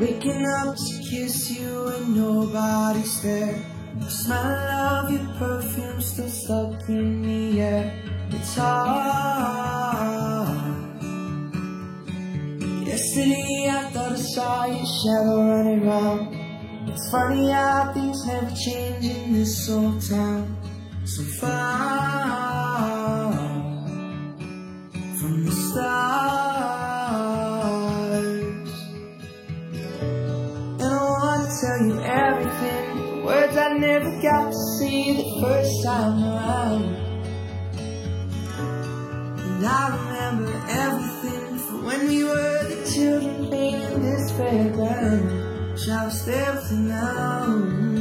Waking up to kiss you and nobody's there. The smell of your perfume still stuck in the air. It's hard. Yesterday I thought I saw your shadow running round. It's funny how things never change in this old town. So far from the stars. You everything, the words I never got to see the first time around. And I remember everything from when we were the children playing in this fairground. Shall we stay with you now?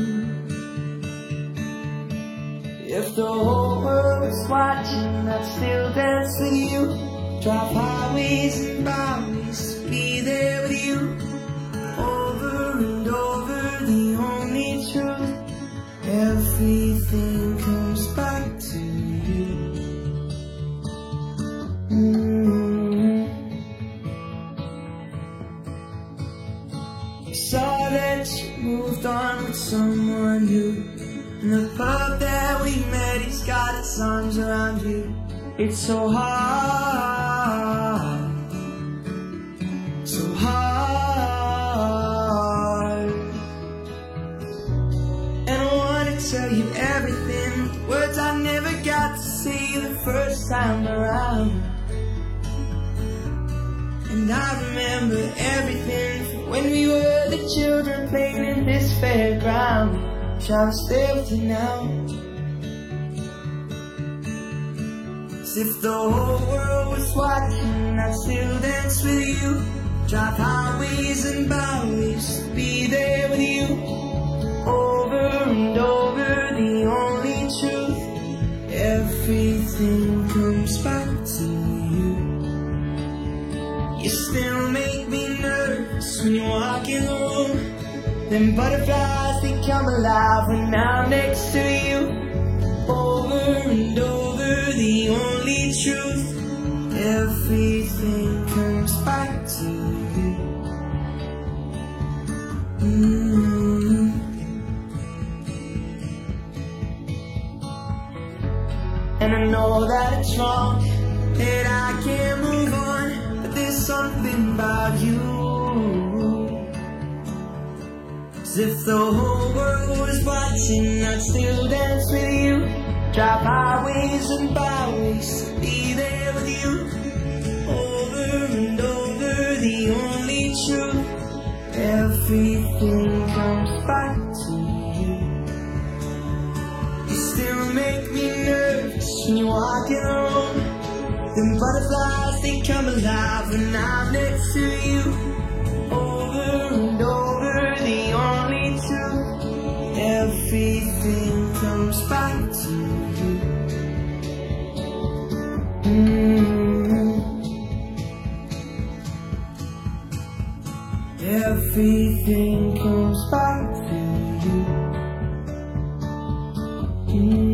If the whole world was watching, I'd still dance with you. Drive highways and byways be there with you. Over and over, saw that you moved on with someone new. And the pub that we met, he's got his arms around you. It's so hard, so hard. And I wanna tell you everything, words I never got to say the first time around. And I remember everything when we were the children playing in this fairground. Stay with you now? As if the whole world was watching, I'd still dance with you. Drive highways and byways be there with you. Over and over, the only truth. Everything comes back to when you walk in the room. Them butterflies, they come alive when I'm next to you. Over and over, the only truth. Everything comes back to you. Mm. And I know that it's wrong, that I can't move on, but there's something about you. If the whole world was watching, I'd still dance with you. Drive highways and byways, be there with you. Over and over, the only truth. Everything comes back to you. You still make me nervous when you walk room. Them butterflies, they come alive when I'm next to you. Over and over, comes back to you. Mm. Everything comes back to you. Mm.